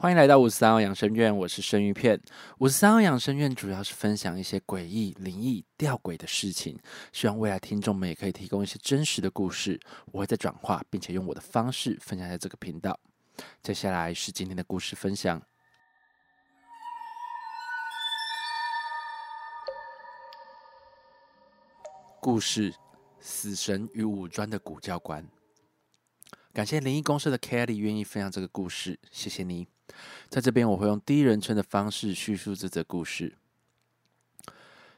欢迎来到五十三号养生院，我是生鱼片。五十三号养生院主要是分享一些诡异、灵异、吊诡的事情，希望未来听众们也可以提供一些真实的故事，我会在转化，并且用我的方式分享在这个频道。接下来是今天的故事分享。故事：死神与武专的古教官。感谢灵异公社的 Kelly 愿意分享这个故事，谢谢你。在这边，我会用第一人称的方式叙述这则故事。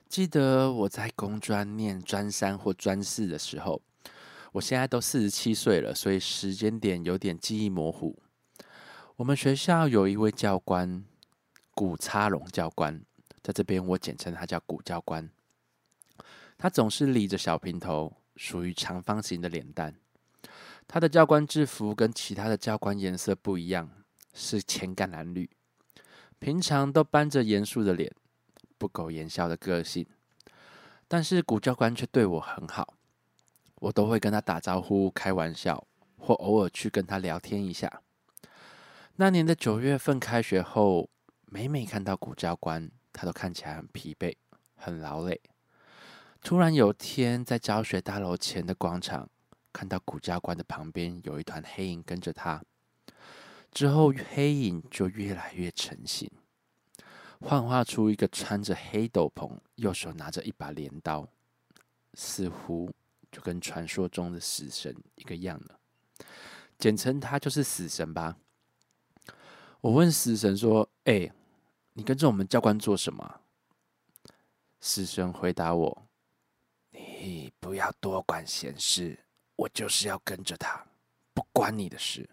记得我在工专念专三或专四的时候，我现在都四十七岁了，所以时间点有点记忆模糊。我们学校有一位教官，古插龙教官，在这边我简称他叫古教官。他总是理着小平头，属于长方形的脸蛋。他的教官制服跟其他的教官颜色不一样。是浅橄榄绿，平常都搬着严肃的脸，不苟言笑的个性，但是古教官却对我很好，我都会跟他打招呼、开玩笑，或偶尔去跟他聊天一下。那年的九月份开学后，每每看到古教官，他都看起来很疲惫、很劳累。突然有天，在教学大楼前的广场，看到古教官的旁边有一团黑影跟着他。之后，黑影就越来越成型，幻化出一个穿着黑斗篷、右手拿着一把镰刀，似乎就跟传说中的死神一个样了。简称他就是死神吧。我问死神说：“哎，你跟着我们教官做什么？”死神回答我：“你不要多管闲事，我就是要跟着他，不关你的事。”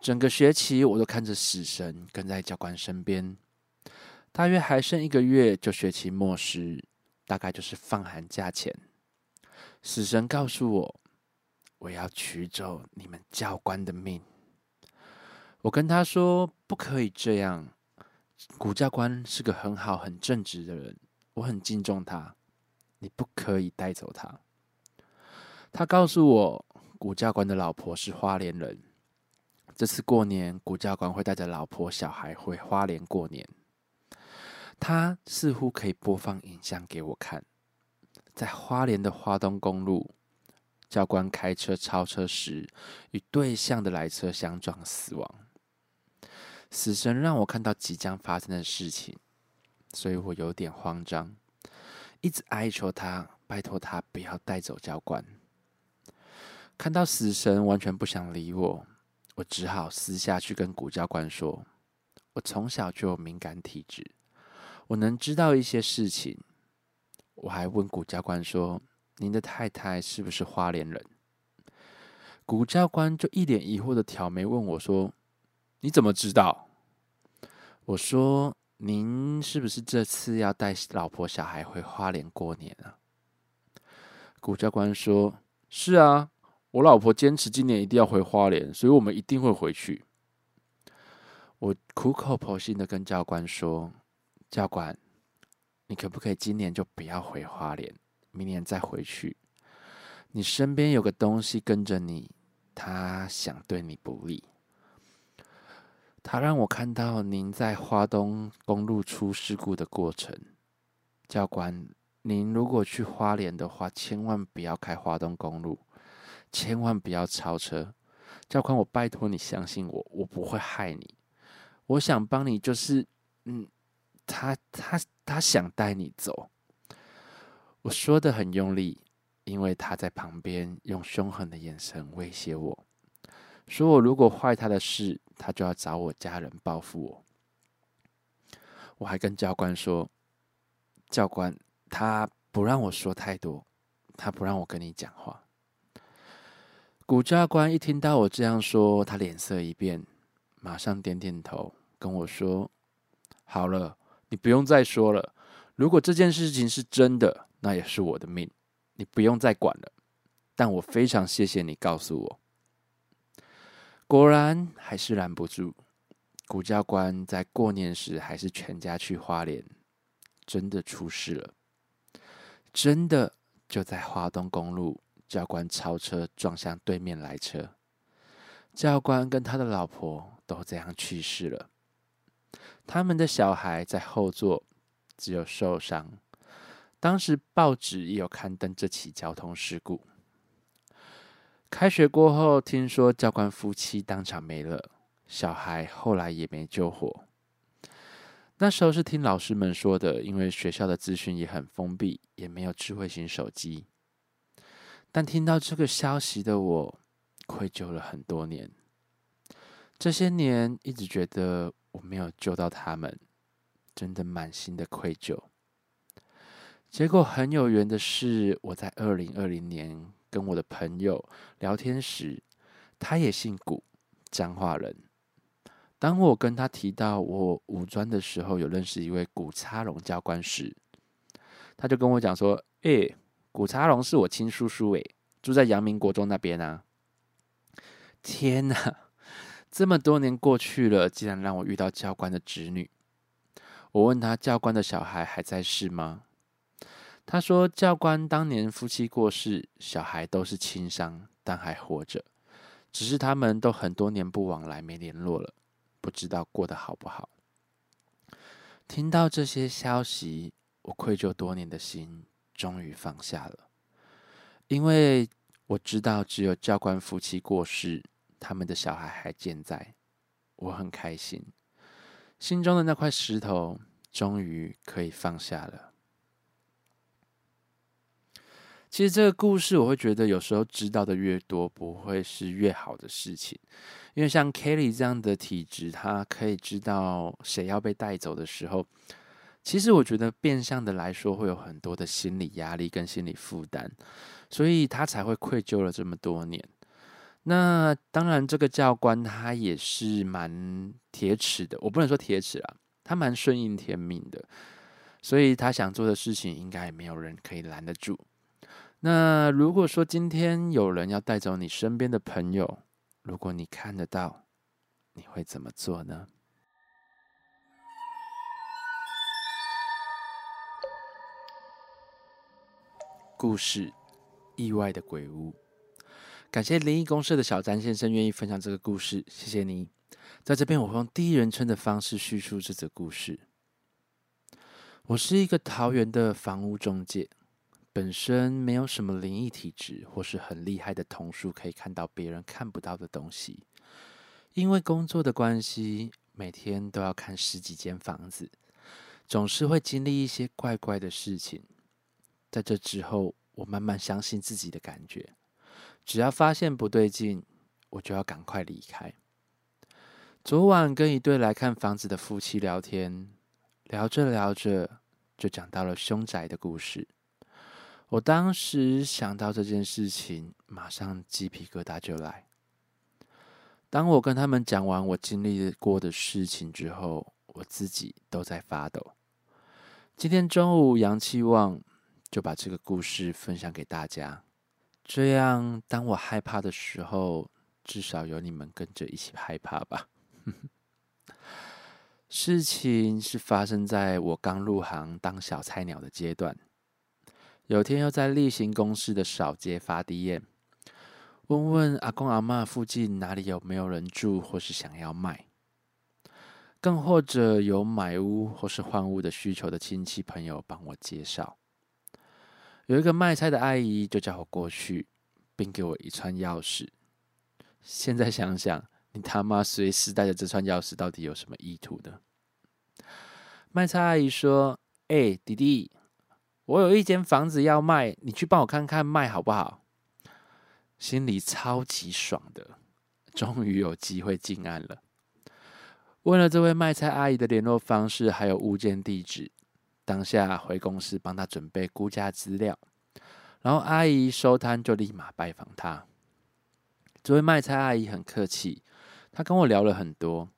整个学期，我都看着死神跟在教官身边。大约还剩一个月就学期末时，大概就是放寒假前。死神告诉我：“我要取走你们教官的命。”我跟他说：“不可以这样。古教官是个很好、很正直的人，我很敬重他。你不可以带走他。”他告诉我：“古教官的老婆是花莲人。”这次过年，古教官会带着老婆小孩回花莲过年。他似乎可以播放影像给我看，在花莲的花东公路，教官开车超车时，与对向的来车相撞死亡。死神让我看到即将发生的事情，所以我有点慌张，一直哀求他，拜托他不要带走教官。看到死神完全不想理我。我只好私下去跟古教官说：“我从小就有敏感体质，我能知道一些事情。”我还问古教官说：“您的太太是不是花莲人？”古教官就一脸疑惑的挑眉问我说：“你怎么知道？”我说：“您是不是这次要带老婆小孩回花莲过年啊？”古教官说：“是啊。”我老婆坚持今年一定要回花莲，所以我们一定会回去。我苦口婆心的跟教官说：“教官，你可不可以今年就不要回花莲，明年再回去？你身边有个东西跟着你，他想对你不利。他让我看到您在花东公路出事故的过程。教官，您如果去花莲的话，千万不要开花东公路。”千万不要超车，教官，我拜托你相信我，我不会害你。我想帮你，就是，嗯，他他他想带你走。我说的很用力，因为他在旁边用凶狠的眼神威胁我，说我如果坏他的事，他就要找我家人报复我。我还跟教官说，教官他不让我说太多，他不让我跟你讲话。古教官一听到我这样说，他脸色一变，马上点点头，跟我说：“好了，你不用再说了。如果这件事情是真的，那也是我的命，你不用再管了。但我非常谢谢你告诉我。”果然还是拦不住，古教官在过年时还是全家去花莲，真的出事了，真的就在华东公路。教官超车撞向对面来车，教官跟他的老婆都这样去世了，他们的小孩在后座，只有受伤。当时报纸也有刊登这起交通事故。开学过后，听说教官夫妻当场没了，小孩后来也没救活。那时候是听老师们说的，因为学校的资讯也很封闭，也没有智慧型手机。但听到这个消息的我，愧疚了很多年。这些年一直觉得我没有救到他们，真的满心的愧疚。结果很有缘的是，我在二零二零年跟我的朋友聊天时，他也姓古，彰化人。当我跟他提到我五专的时候有认识一位古插龙教官时，他就跟我讲说：“诶，古茶龙是我亲叔叔，诶，住在阳明国中那边啊。”天哪，这么多年过去了，竟然让我遇到教官的侄女。我问他：“教官的小孩还在世吗？”他说：“教官当年夫妻过世，小孩都是轻伤，但还活着，只是他们都很多年不往来，没联络了。”不知道过得好不好。听到这些消息，我愧疚多年的心终于放下了，因为我知道只有教官夫妻过世，他们的小孩还健在，我很开心，心中的那块石头终于可以放下了。其实这个故事，我会觉得有时候知道的越多，不会是越好的事情。因为像 Kelly 这样的体质，他可以知道谁要被带走的时候，其实我觉得变相的来说，会有很多的心理压力跟心理负担，所以他才会愧疚了这么多年。那当然，这个教官他也是蛮铁齿的，我不能说铁齿啊，他蛮顺应天命的，所以他想做的事情，应该也没有人可以拦得住。那如果说今天有人要带走你身边的朋友，如果你看得到，你会怎么做呢？故事：意外的鬼屋。感谢灵异公社的小詹先生愿意分享这个故事，谢谢你。在这边，我会用第一人称的方式叙述这则故事。我是一个桃园的房屋中介。本身没有什么灵异体质，或是很厉害的瞳术，可以看到别人看不到的东西。因为工作的关系，每天都要看十几间房子，总是会经历一些怪怪的事情。在这之后，我慢慢相信自己的感觉，只要发现不对劲，我就要赶快离开。昨晚跟一对来看房子的夫妻聊天，聊着聊着，就讲到了凶宅的故事。我当时想到这件事情，马上鸡皮疙瘩就来。当我跟他们讲完我经历过的事情之后，我自己都在发抖。今天中午阳气旺，就把这个故事分享给大家。这样，当我害怕的时候，至少有你们跟着一起害怕吧。事情是发生在我刚入行当小菜鸟的阶段。有天又在例行公事的扫街发地宴，问问阿公阿妈附近哪里有没有人住，或是想要卖，更或者有买屋或是换屋的需求的亲戚朋友帮我介绍。有一个卖菜的阿姨就叫我过去，并给我一串钥匙。现在想想，你他妈随时带着这串钥匙，到底有什么意图呢？卖菜阿姨说：“哎，弟弟。”我有一间房子要卖，你去帮我看看卖好不好？心里超级爽的，终于有机会进案了。问了这位卖菜阿姨的联络方式，还有物件地址，当下回公司帮她准备估价资料，然后阿姨收摊就立马拜访她。这位卖菜阿姨很客气，她跟我聊了很多，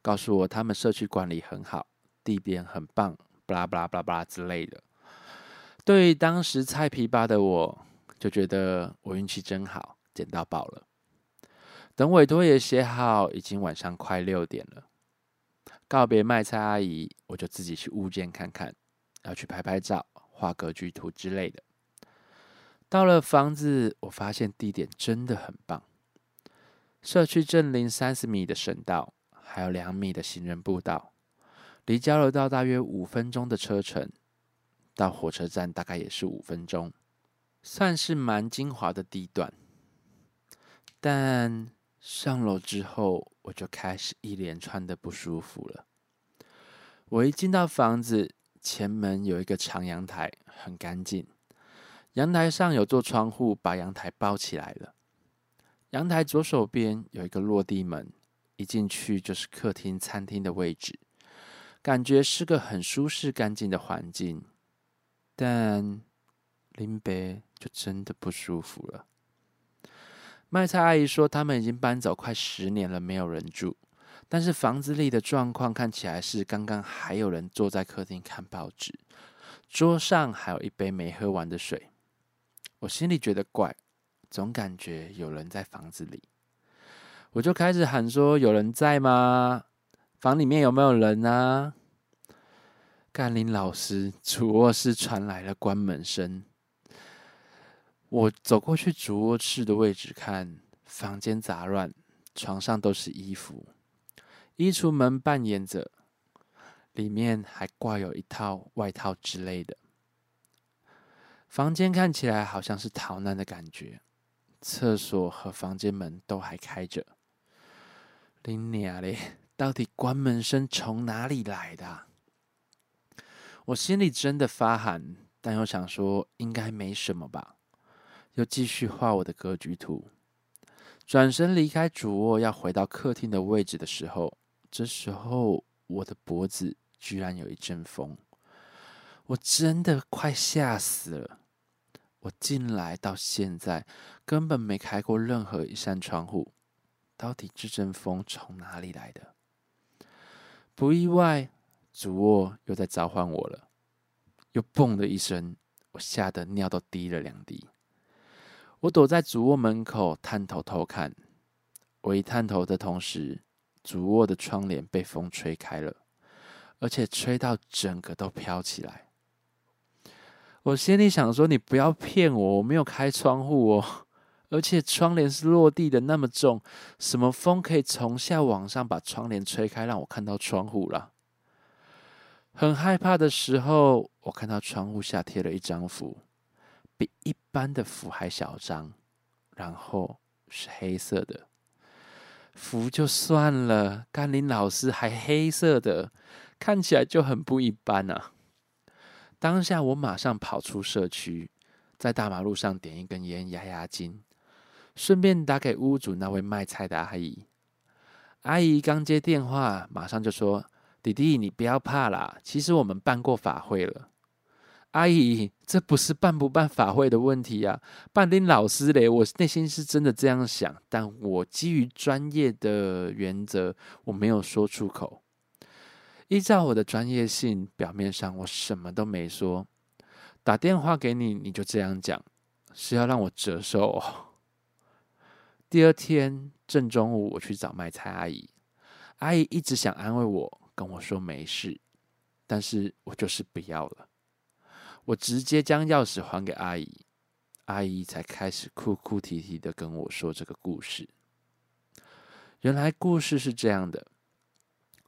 告诉我他们社区管理很好，地点很棒，巴拉巴拉巴拉巴拉之类的。对于当时菜皮吧的我，就觉得我运气真好，捡到宝了。等委托也写好，已经晚上快六点了。告别卖菜阿姨，我就自己去物件看看，要去拍拍照、画格局图之类的。到了房子，我发现地点真的很棒，社区正邻三十米的省道，还有两米的行人步道，离交流道大约五分钟的车程，到火车站大概也是五分钟，算是蛮精华的地段。但上楼之后，我就开始一连串的不舒服了。我一进到房子，前门有一个长阳台，很干净。阳台上有座窗户，把阳台包起来了。阳台左手边有一个落地门，一进去就是客厅、餐厅的位置，感觉是个很舒适、干净的环境。但林北就真的不舒服了。卖菜阿姨说，他们已经搬走快十年了，没有人住。但是房子里的状况看起来是刚刚还有人坐在客厅看报纸，桌上还有一杯没喝完的水。我心里觉得怪，总感觉有人在房子里。我就开始喊说：“有人在吗？房里面有没有人啊？”甘霖老师主卧室传来了关门声。我走过去主卧室的位置看，房间杂乱，床上都是衣服，衣橱门半掩着，里面还挂有一套外套之类的。房间看起来好像是逃难的感觉，厕所和房间门都还开着。林娘嘞，到底关门声从哪里来的？我心里真的发寒，但又想说应该没什么吧。又继续画我的格局图，转身离开主卧，要回到客厅的位置的时候，这时候我的脖子居然有一阵风，我真的快吓死了。我进来到现在根本没开过任何一扇窗户，到底这阵风从哪里来的？不意外，主卧又在召唤我了，又嘣的一声，我吓得尿都滴了两滴。我躲在主卧门口探头偷看，我一探头的同时，主卧的窗帘被风吹开了，而且吹到整个都飘起来。我心里想说：“你不要骗我，我没有开窗户哦，而且窗帘是落地的，那么重，什么风可以从下往上把窗帘吹开，让我看到窗户了？”很害怕的时候，我看到窗户下贴了一张符。比一般的符还小张，然后是黑色的符就算了，甘霖老师还黑色的，看起来就很不一般啊！当下我马上跑出社区，在大马路上点一根烟压压惊，顺便打给屋主那位卖菜的阿姨。阿姨刚接电话，马上就说：“弟弟，你不要怕啦，其实我们办过法会了。”阿姨，这不是办不办法会的问题呀，办丁老师嘞，我内心是真的这样想，但我基于专业的原则，我没有说出口。依照我的专业性，表面上我什么都没说。打电话给你，你就这样讲，是要让我折寿？哦第二天正中午，我去找卖菜阿姨，阿姨一直想安慰我，跟我说没事，但是我就是不要了。我直接将钥匙还给阿姨，阿姨才开始哭哭啼啼的跟我说这个故事。原来故事是这样的：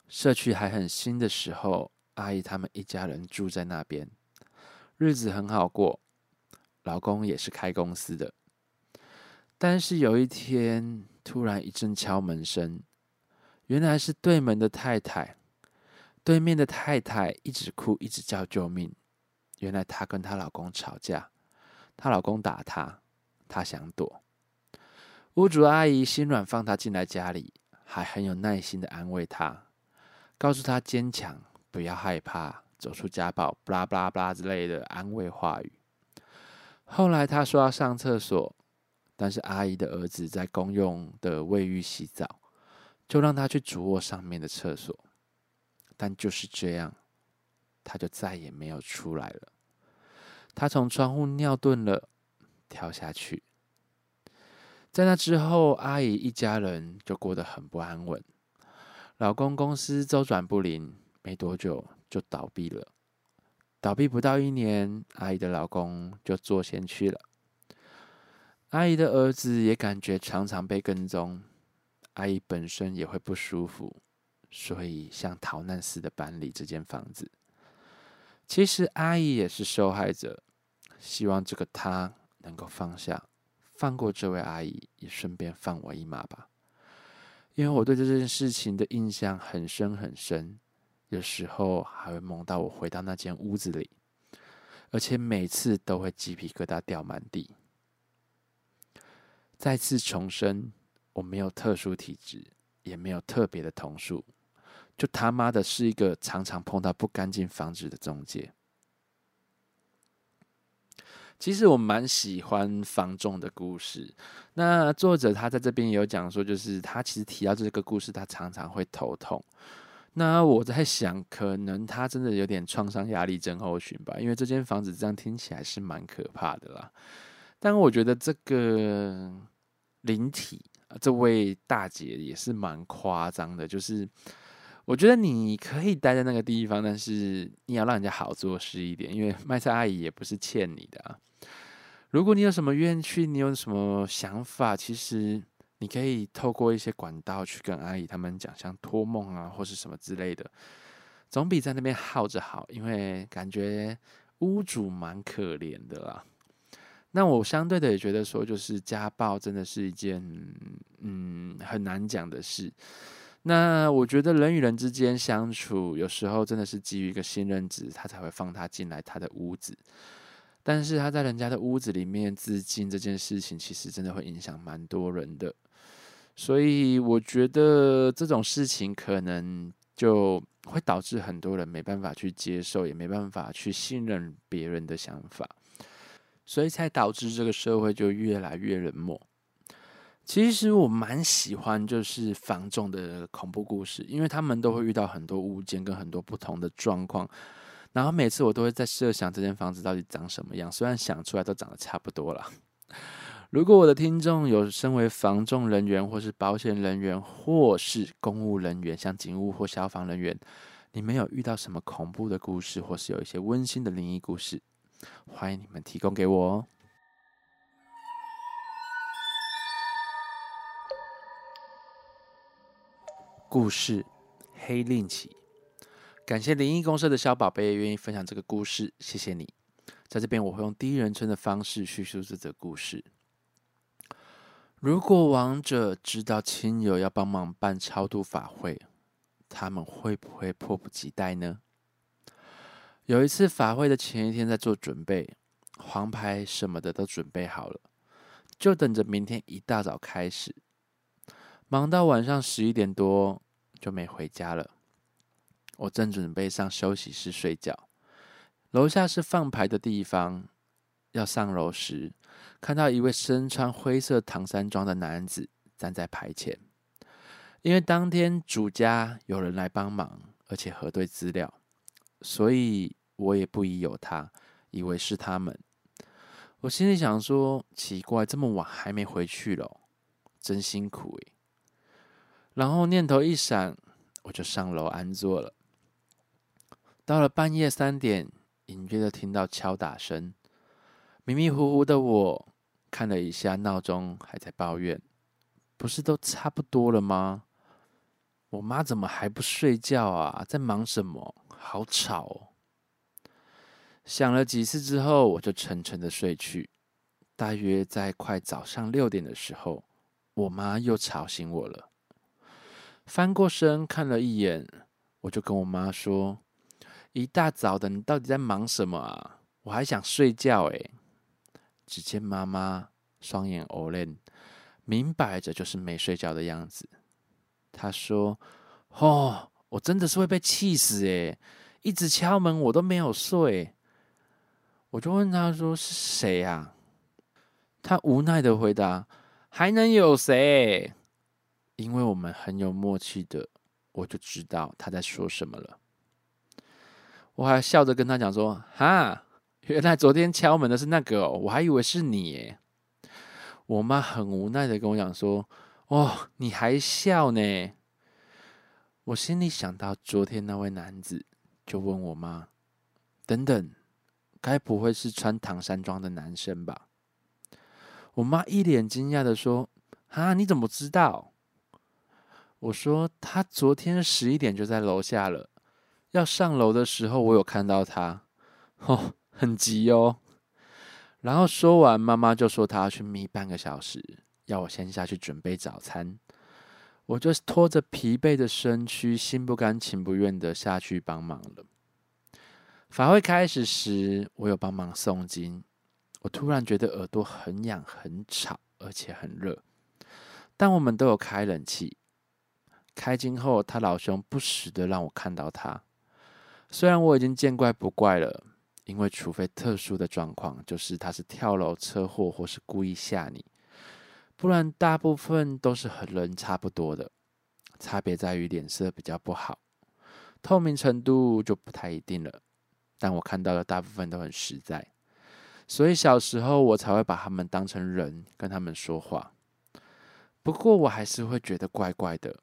社区还很新的时候，阿姨他们一家人住在那边，日子很好过，老公也是开公司的。但是有一天，突然一阵敲门声，原来是对门的太太。对面的太太一直哭，一直叫救命。原来她跟她老公吵架，她老公打她，她想躲。屋主阿姨心软，放她进来家里，还很有耐心的安慰她，告诉她坚强，不要害怕，走出家暴，巴拉巴拉巴拉之类的安慰话语。后来她说要上厕所，但是阿姨的儿子在公用的卫浴洗澡，就让她去主卧上面的厕所。但就是这样。他就再也没有出来了。他从窗户尿遁了，跳下去。在那之后，阿姨一家人就过得很不安稳。老公公司周转不灵，没多久就倒闭了。倒闭不到一年，阿姨的老公就做先去了。阿姨的儿子也感觉常常被跟踪，阿姨本身也会不舒服，所以像逃难似的搬离这间房子。其实阿姨也是受害者，希望这个他能够放下，放过这位阿姨，也顺便放我一马吧。因为我对这件事情的印象很深很深，有时候还会梦到我回到那间屋子里，而且每次都会鸡皮疙瘩掉满地。再次重申，我没有特殊体质，也没有特别的同数。就他妈的是一个常常碰到不干净房子的中介。其实我蛮喜欢房仲的故事。那作者他在这边也有讲说，就是他其实提到这个故事，他常常会头痛。那我在想，可能他真的有点创伤压力症候群吧，因为这间房子这样听起来是蛮可怕的啦。但我觉得这个灵体，这位大姐也是蛮夸张的，就是。我觉得你可以待在那个地方，但是你要让人家好做事一点，因为卖菜阿姨也不是欠你的啊。如果你有什么冤屈，你有什么想法，其实你可以透过一些管道去跟阿姨他们讲，像托梦啊，或是什么之类的，总比在那边耗着好。因为感觉屋主蛮可怜的啦。那我相对的也觉得说，就是家暴真的是一件嗯很难讲的事。那我觉得人与人之间相处，有时候真的是基于一个信任值，他才会放他进来他的屋子。但是他在人家的屋子里面自尽这件事情，其实真的会影响蛮多人的。所以我觉得这种事情可能就会导致很多人没办法去接受，也没办法去信任别人的想法，所以才导致这个社会就越来越冷漠。其实我蛮喜欢就是房仲的恐怖故事，因为他们都会遇到很多物件跟很多不同的状况，然后每次我都会在设想这间房子到底长什么样，虽然想出来都长得差不多了。如果我的听众有身为房仲人员，或是保险人员，或是公务人员，像警务或消防人员，你们有遇到什么恐怖的故事，或是有一些温馨的灵异故事，欢迎你们提供给我哦。故事黑令旗，感谢灵异公社的小宝贝愿意分享这个故事，谢谢你。在这边我会用第一人称的方式叙述这则故事。如果王者知道亲友要帮忙办超度法会，他们会不会迫不及待呢？有一次法会的前一天在做准备，黄牌什么的都准备好了，就等着明天一大早开始。忙到晚上十一点多就没回家了。我正准备上休息室睡觉，楼下是放牌的地方。要上楼时，看到一位身穿灰色唐山装的男子站在牌前。因为当天主家有人来帮忙，而且核对资料，所以我也不疑有他，以为是他们。我心里想说：奇怪，这么晚还没回去了，真辛苦诶。然后念头一闪，我就上楼安坐了。到了半夜三点，隐约的听到敲打声，迷迷糊糊的我看了一下闹钟，还在抱怨：“不是都差不多了吗？我妈怎么还不睡觉啊？在忙什么？好吵！”哦！”想了几次之后，我就沉沉的睡去。大约在快早上六点的时候，我妈又吵醒我了。翻过身看了一眼，我就跟我妈说：“一大早的，你到底在忙什么啊？我还想睡觉。”诶。只见妈妈双眼欧亮，明摆着就是没睡觉的样子。她说：“哦，我真的是会被气死诶，一直敲门我都没有睡。”我就问她说：“是谁呀？”她无奈的回答：“还能有谁？”因为我们很有默契的，我就知道他在说什么了。我还笑着跟他讲说：“哈，原来昨天敲门的是那个，哦，我还以为是你。”我妈很无奈的跟我讲说：“哦，你还笑呢？”我心里想到昨天那位男子，就问我妈：“等等，该不会是穿唐山装的男生吧？”我妈一脸惊讶的说：“啊，你怎么知道？”我说他昨天十一点就在楼下了，要上楼的时候我有看到他，哦，很急哦。然后说完，妈妈就说她要去眯半个小时，要我先下去准备早餐。我就拖着疲惫的身躯，心不甘情不愿的下去帮忙了。法会开始时，我有帮忙诵经。我突然觉得耳朵很痒、很吵，而且很热。但我们都有开冷气。开经后，他老兄不时的让我看到他。虽然我已经见怪不怪了。因为除非特殊的状况，就是他是跳楼、车祸或是故意吓你，不然大部分都是和人差不多的，差别在于脸色比较不好，透明程度就不太一定了。但我看到的大部分都很实在，所以小时候我才会把他们当成人跟他们说话。不过我还是会觉得怪怪的，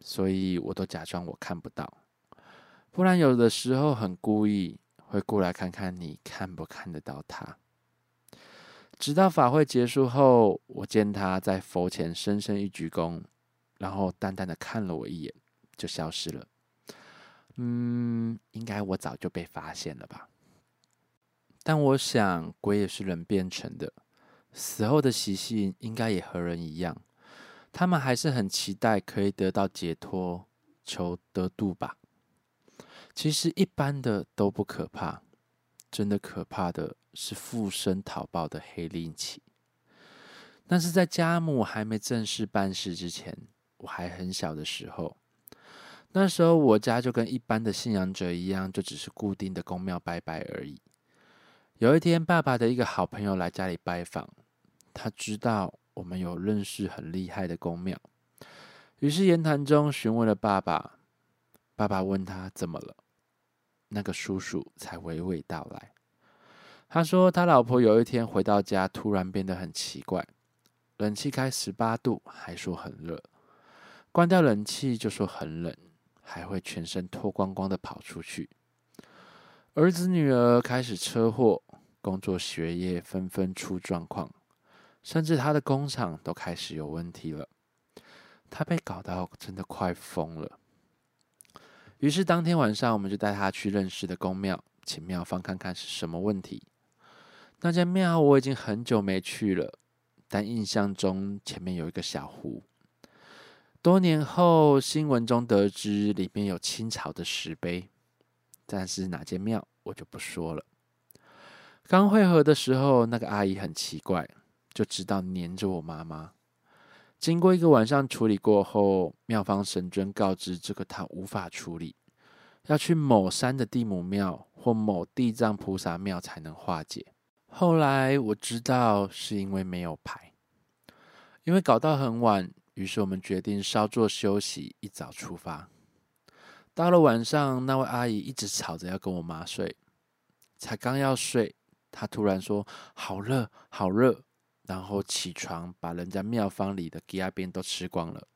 所以我都假装我看不到，不然有的时候很故意。会过来看看你看不看得到他。直到法会结束后，我见他在佛前深深一鞠躬，然后淡淡的看了我一眼，就消失了。嗯，应该我早就被发现了吧？但我想，鬼也是人变成的，死后的习性应该也和人一样，他们还是很期待可以得到解脱，求得度吧。其实一般的都不可怕，真的可怕的是附身讨报的黑灵气。但是在家母还没正式办事之前，我还很小的时候，那时候我家就跟一般的信仰者一样，就只是固定的公庙拜拜而已。有一天，爸爸的一个好朋友来家里拜访，他知道我们有认识很厉害的公庙，于是言谈中询问了爸爸。爸爸问他怎么了。那个叔叔才娓娓道来。他说，他老婆有一天回到家，突然变得很奇怪，冷气开十八度，还说很热；关掉冷气就说很冷，还会全身脱光光的跑出去。儿子女儿开始车祸，工作学业纷纷出状况，甚至他的工厂都开始有问题了。他被搞到真的快疯了。于是当天晚上，我们就带他去认识的公庙，请庙方看看是什么问题。那间庙我已经很久没去了，但印象中前面有一个小湖。多年后，新闻中得知里面有清朝的石碑，但是哪间庙我就不说了。刚会合的时候，那个阿姨很奇怪，就知道黏着我妈妈。经过一个晚上处理过后，妙方神尊告知这个他无法处理，要去某山的地母庙或某地藏菩萨庙才能化解。后来我知道是因为没有牌，因为搞到很晚，于是我们决定稍作休息，一早出发。到了晚上，那位阿姨一直吵着要跟我妈睡，才刚要睡，她突然说：“好热，好热。”然后起床，把人家庙方里的鸡鸭边都吃光了。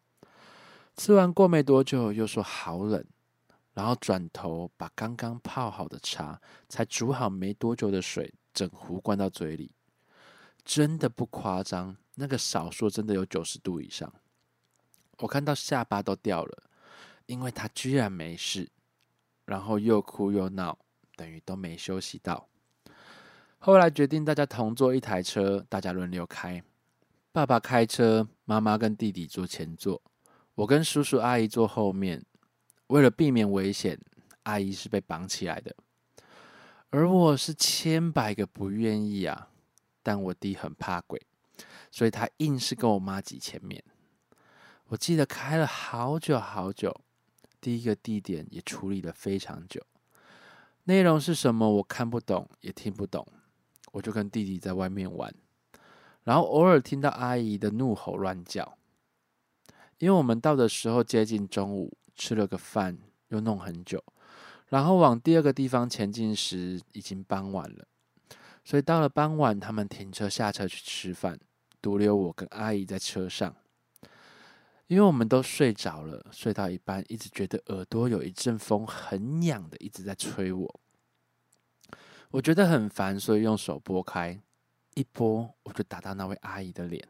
吃完过没多久，又说好冷，然后转头把刚刚泡好的茶，才煮好没多久的水，整壶灌到嘴里。真的不夸张，那个少说真的有九十度以上。我看到下巴都掉了，因为他居然没事，然后又哭又闹，等于都没休息到。后来决定大家同坐一台车，大家轮流开。爸爸开车，妈妈跟弟弟坐前座，我跟叔叔阿姨坐后面。为了避免危险，阿姨是被绑起来的，而我是千百个不愿意啊！但我弟很怕鬼，所以他硬是跟我妈挤前面。我记得开了好久好久，第一个地点也处理了非常久，内容是什么我看不懂也听不懂。我就跟弟弟在外面玩，然后偶尔听到阿姨的怒吼乱叫。因为我们到的时候接近中午，吃了个饭又弄很久，然后往第二个地方前进时已经傍晚了，所以到了傍晚，他们停车下车去吃饭，独留我跟阿姨在车上。因为我们都睡着了，睡到一半一直觉得耳朵有一阵风很痒的，一直在吹我。我觉得很烦，所以用手拨开，一拨我就打到那位阿姨的脸。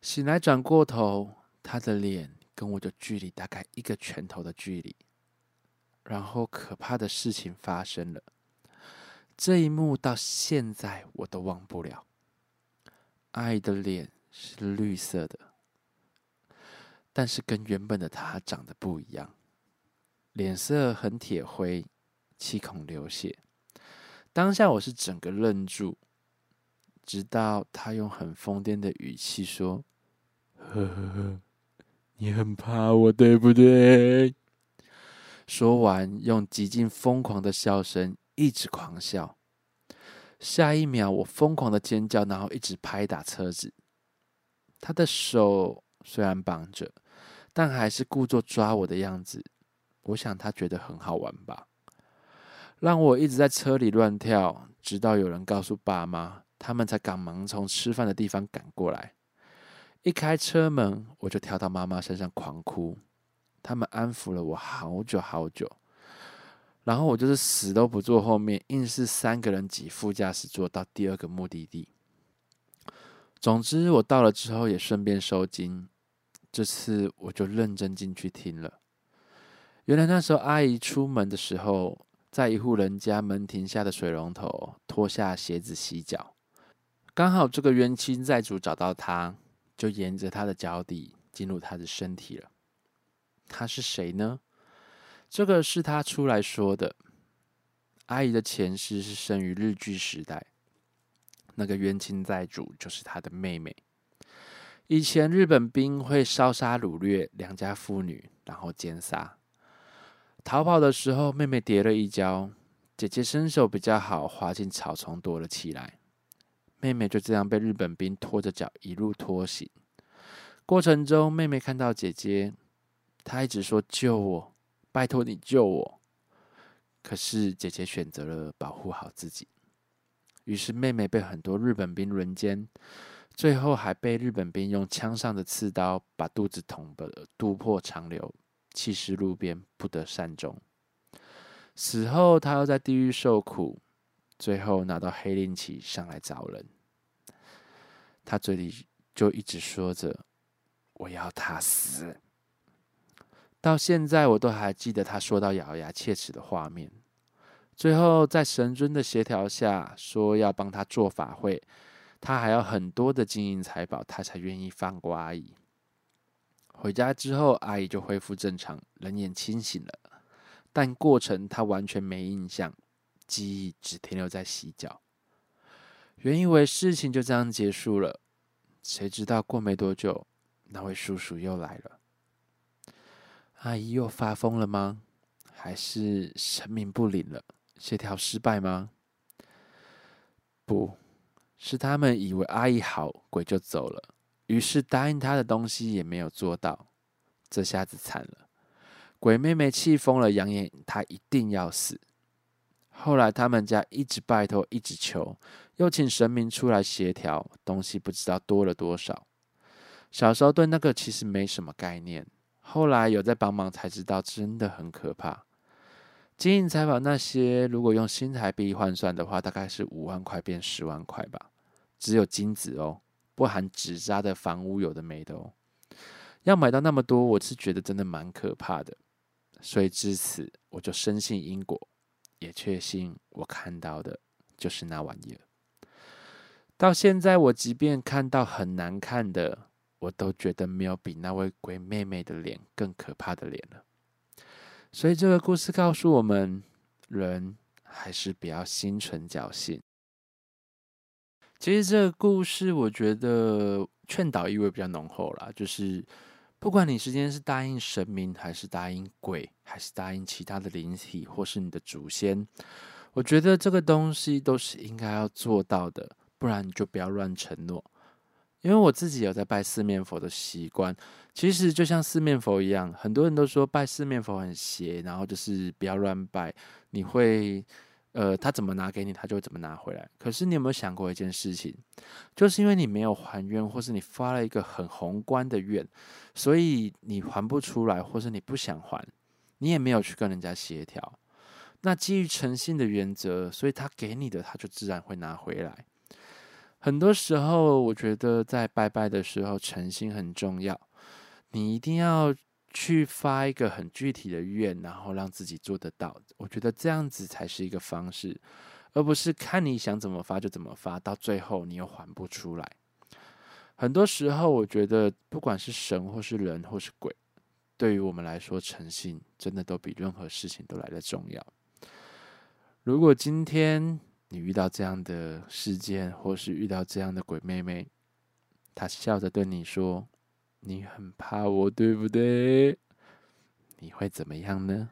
醒来转过头，她的脸跟我的距离大概一个拳头的距离。然后可怕的事情发生了，这一幕到现在我都忘不了。阿姨的脸是绿色的，但是跟原本的她长得不一样，脸色很铁灰，七孔流血。当下我是整个愣住，直到他用很疯癫的语气说：“呵呵呵，你很怕我，对不对？”说完，用极尽疯狂的笑声一直狂笑。下一秒，我疯狂的尖叫，然后一直拍打车子。他的手虽然绑着，但还是故作抓我的样子。我想他觉得很好玩吧，让我一直在车里乱跳，直到有人告诉爸妈，他们才赶忙从吃饭的地方赶过来。一开车门，我就跳到妈妈身上狂哭。他们安抚了我好久好久，然后我就是死都不坐后面，硬是三个人挤副驾驶座到第二个目的地。总之，我到了之后也顺便收金，这次我就认真进去听了。原来那时候阿姨出门的时候，在一户人家门庭下的水龙头脱下鞋子洗脚，刚好这个冤亲债主找到他，就沿着他的脚底进入他的身体了。他是谁呢？这个是他出来说的。阿姨的前世是生于日据时代，那个冤亲债主就是他的妹妹。以前日本兵会烧杀掳掠良家妇女，然后奸杀。逃跑的时候，妹妹跌了一跤，姐姐身手比较好，滑进草丛躲了起来。妹妹就这样被日本兵拖着脚一路拖行。过程中，妹妹看到姐姐。她一直说救我，拜托你救我。可是姐姐选择了保护好自己，于是妹妹被很多日本兵轮奸，最后还被日本兵用枪上的刺刀把肚子捅的肚破肠流，弃尸路边，不得善终。死后，他又在地狱受苦，最后拿到黑令旗上来找人。他嘴里就一直说着：“我要他死。”到现在，我都还记得他说到咬牙切齿的画面。最后，在神尊的协调下，说要帮他做法会，他还要很多的金银财宝，他才愿意放过阿姨。回家之后，阿姨就恢复正常，人也清醒了，但过程她完全没印象，记忆只停留在洗脚。原以为事情就这样结束了，谁知道过没多久，那位叔叔又来了。阿姨又发疯了吗？还是神明不灵了，协调失败吗？不是，他们以为阿姨好，鬼就走了，于是答应他的东西也没有做到，这下子惨了。鬼妹妹气疯了，扬言她一定要死。后来他们家一直拜托，一直求，又请神明出来协调，东西不知道多了多少。小时候对那个其实没什么概念。后来有在帮忙才知道，真的很可怕。金银财宝那些，如果用新台币换算的话，大概是五万块变十万块吧。只有金子哦，不含纸扎的房屋，有的没的哦。要买到那么多，我是觉得真的蛮可怕的。所以至此，我就深信因果，也确信我看到的就是那玩意儿。到现在，我即便看到很难看的。我都觉得没有比那位鬼妹妹的脸更可怕的脸了，所以这个故事告诉我们，人还是不要心存侥幸。其实这个故事，我觉得劝导意味比较浓厚啦，就是不管你今天是答应神明，还是答应鬼，还是答应其他的灵体，或是你的祖先，我觉得这个东西都是应该要做到的，不然你就不要乱承诺。因为我自己有在拜四面佛的习惯，其实就像四面佛一样，很多人都说拜四面佛很邪，然后就是不要乱拜，你会，呃，他怎么拿给你，他就怎么拿回来。可是你有没有想过一件事情，就是因为你没有还愿，或是你发了一个很宏观的愿，所以你还不出来，或是你不想还，你也没有去跟人家协调。那基于诚信的原则，所以他给你的，他就自然会拿回来。很多时候，我觉得在拜拜的时候，诚信很重要。你一定要去发一个很具体的愿，然后让自己做得到。我觉得这样子才是一个方式，而不是看你想怎么发就怎么发，到最后你又还不出来。很多时候，我觉得不管是神或是人或是鬼，对于我们来说，诚信真的都比任何事情都来得重要。如果今天你遇到这样的事件，或是遇到这样的鬼妹妹，她笑着对你说：“你很怕我，对不对？”你会怎么样呢？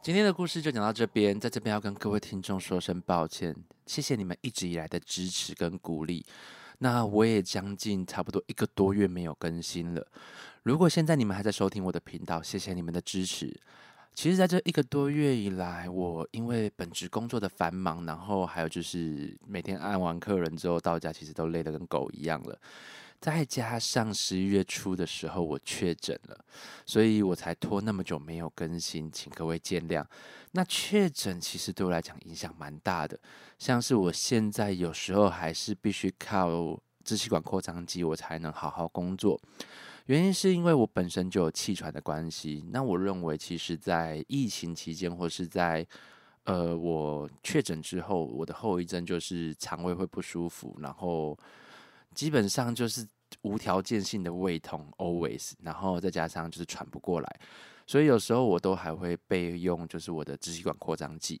今天的故事就讲到这边，在这边要跟各位听众说声抱歉，谢谢你们一直以来的支持跟鼓励。那我也将近差不多一个多月没有更新了。如果现在你们还在收听我的频道，谢谢你们的支持。其实，在这一个多月以来，我因为本职工作的繁忙，然后还有就是每天按完客人之后到家，其实都累得跟狗一样了。再加上十一月初的时候我确诊了，所以我才拖那么久没有更新，请各位见谅。那确诊其实对我来讲影响蛮大的，像是我现在有时候还是必须靠支气管扩张机，我才能好好工作。原因是因为我本身就有气喘的关系。那我认为，其实，在疫情期间或是在呃我确诊之后，我的后遗症就是肠胃会不舒服，然后基本上就是。无条件性的胃痛，always，然后再加上就是喘不过来，所以有时候我都还会备用，就是我的支气管扩张剂。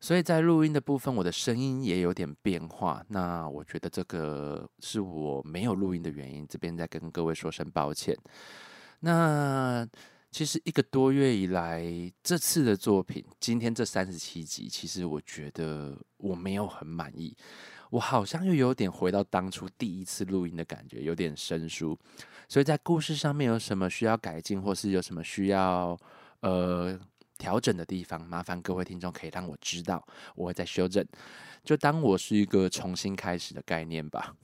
所以在录音的部分，我的声音也有点变化。那我觉得这个是我没有录音的原因，这边再跟各位说声抱歉。那其实一个多月以来，这次的作品，今天这三十七集，其实我觉得我没有很满意。我好像又有点回到当初第一次录音的感觉，有点生疏，所以在故事上面有什么需要改进，或是有什么需要呃调整的地方，麻烦各位听众可以让我知道，我会再修正，就当我是一个重新开始的概念吧。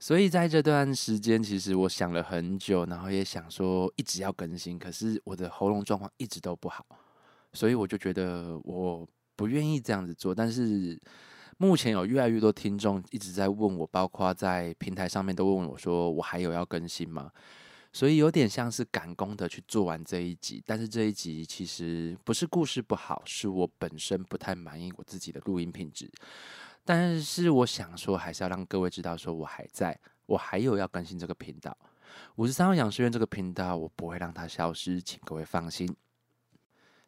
所以在这段时间，其实我想了很久，然后也想说一直要更新，可是我的喉咙状况一直都不好，所以我就觉得我不愿意这样子做，但是。目前有越来越多听众一直在问我，包括在平台上面都问我说：“我还有要更新吗？”所以有点像是赶工的去做完这一集，但是这一集其实不是故事不好，是我本身不太满意我自己的录音品质。但是我想说，还是要让各位知道，说我还在，我还有要更新这个频道。五十三号养生院这个频道，我不会让它消失，请各位放心。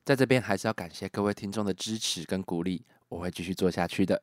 在这边还是要感谢各位听众的支持跟鼓励，我会继续做下去的。